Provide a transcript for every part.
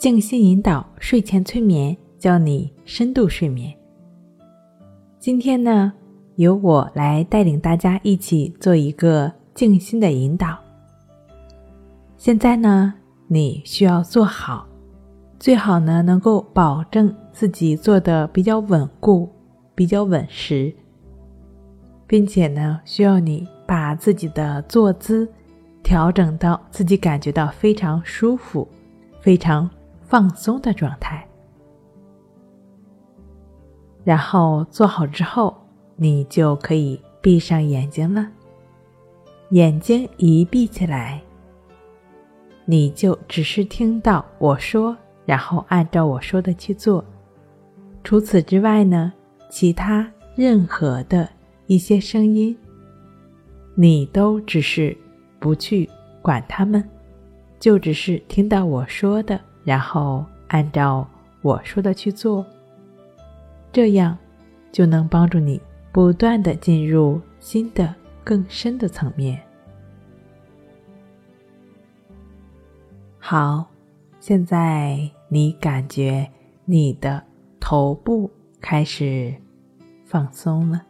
静心引导睡前催眠，教你深度睡眠。今天呢，由我来带领大家一起做一个静心的引导。现在呢，你需要做好，最好呢能够保证自己坐的比较稳固、比较稳实，并且呢，需要你把自己的坐姿调整到自己感觉到非常舒服、非常。放松的状态，然后做好之后，你就可以闭上眼睛了。眼睛一闭起来，你就只是听到我说，然后按照我说的去做。除此之外呢，其他任何的一些声音，你都只是不去管他们，就只是听到我说的。然后按照我说的去做，这样就能帮助你不断的进入新的更深的层面。好，现在你感觉你的头部开始放松了，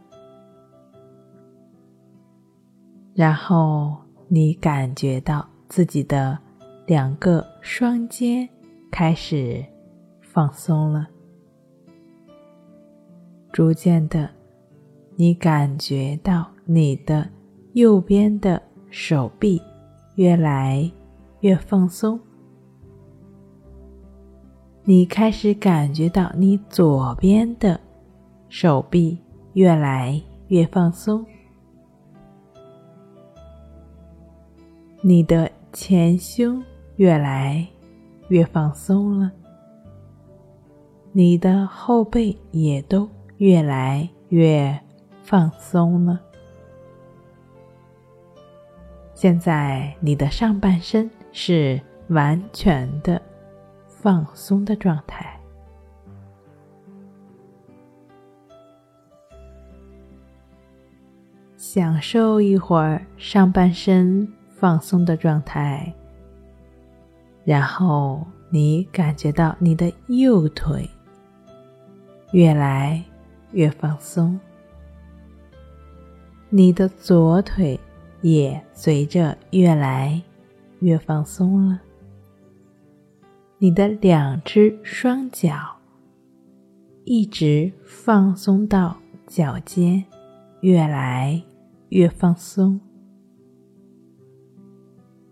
然后你感觉到自己的两个双肩。开始放松了，逐渐的，你感觉到你的右边的手臂越来越放松，你开始感觉到你左边的手臂越来越放松，你的前胸越来。越放松了，你的后背也都越来越放松了。现在你的上半身是完全的放松的状态，享受一会儿上半身放松的状态。然后你感觉到你的右腿越来越放松，你的左腿也随着越来越放松了，你的两只双脚一直放松到脚尖，越来越放松，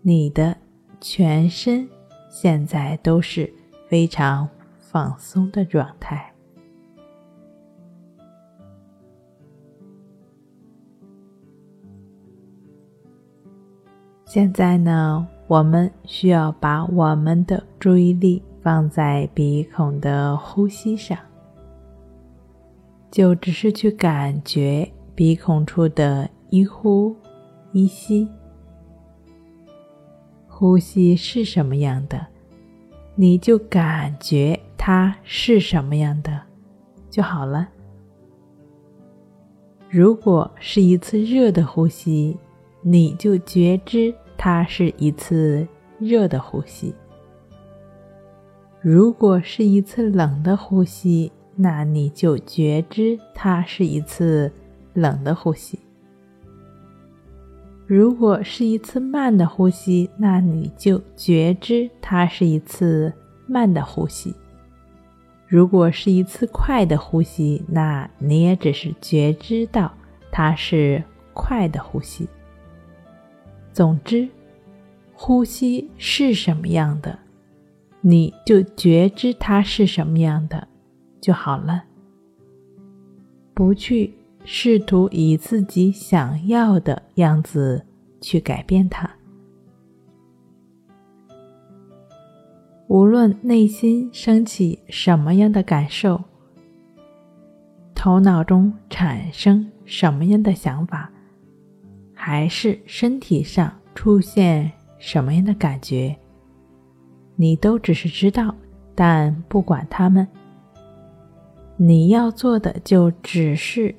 你的全身。现在都是非常放松的状态。现在呢，我们需要把我们的注意力放在鼻孔的呼吸上，就只是去感觉鼻孔处的一呼一吸。呼吸是什么样的，你就感觉它是什么样的就好了。如果是一次热的呼吸，你就觉知它是一次热的呼吸；如果是一次冷的呼吸，那你就觉知它是一次冷的呼吸。如果是一次慢的呼吸，那你就觉知它是一次慢的呼吸；如果是一次快的呼吸，那你也只是觉知到它是快的呼吸。总之，呼吸是什么样的，你就觉知它是什么样的就好了，不去。试图以自己想要的样子去改变它。无论内心升起什么样的感受，头脑中产生什么样的想法，还是身体上出现什么样的感觉，你都只是知道，但不管他们。你要做的就只是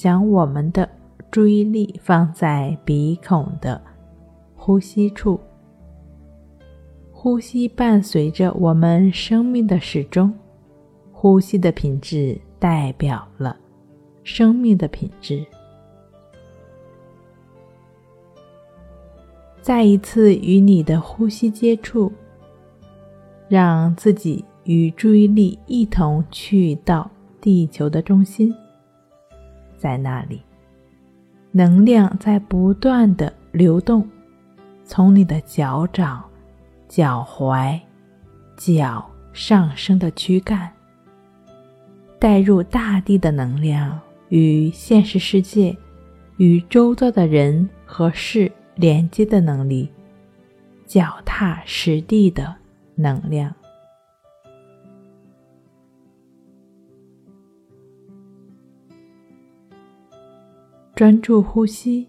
将我们的注意力放在鼻孔的呼吸处。呼吸伴随着我们生命的始终，呼吸的品质代表了生命的品质。再一次与你的呼吸接触，让自己与注意力一同去到地球的中心，在那里，能量在不断的流动，从你的脚掌。脚踝、脚上升的躯干，带入大地的能量与现实世界、与周遭的人和事连接的能力，脚踏实地的能量。专注呼吸，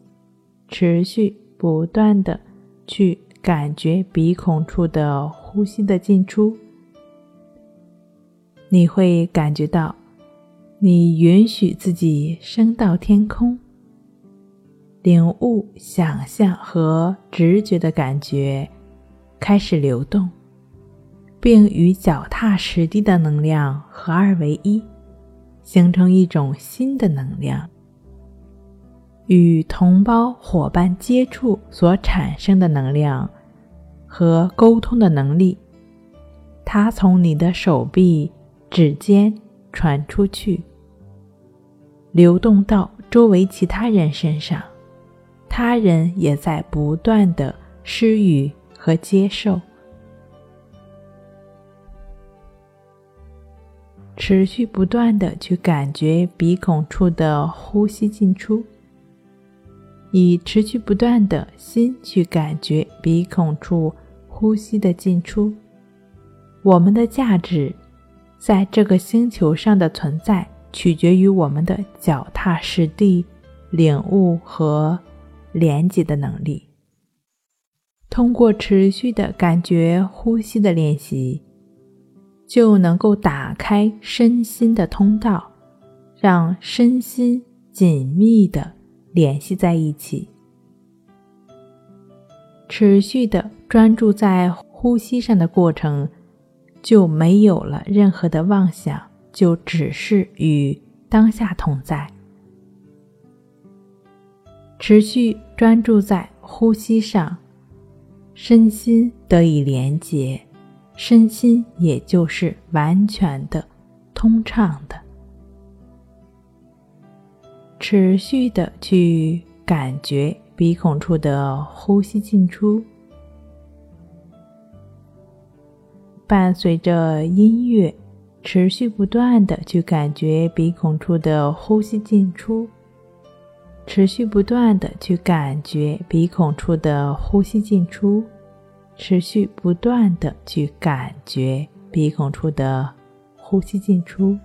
持续不断的去。感觉鼻孔处的呼吸的进出，你会感觉到，你允许自己升到天空，领悟、想象和直觉的感觉开始流动，并与脚踏实地的能量合二为一，形成一种新的能量。与同胞伙伴接触所产生的能量和沟通的能力，它从你的手臂、指尖传出去，流动到周围其他人身上，他人也在不断的施予和接受，持续不断的去感觉鼻孔处的呼吸进出。以持续不断的心去感觉鼻孔处呼吸的进出。我们的价值在这个星球上的存在，取决于我们的脚踏实地、领悟和连接的能力。通过持续的感觉呼吸的练习，就能够打开身心的通道，让身心紧密的。联系在一起，持续的专注在呼吸上的过程，就没有了任何的妄想，就只是与当下同在。持续专注在呼吸上，身心得以连结，身心也就是完全的通畅的。持续的去感觉鼻孔处的呼吸进出，伴随着音乐，持续不断的去感觉鼻孔处的呼吸进出，持续不断的去感觉鼻孔处的呼吸进出，持续不断的去感觉鼻孔处的呼吸进出。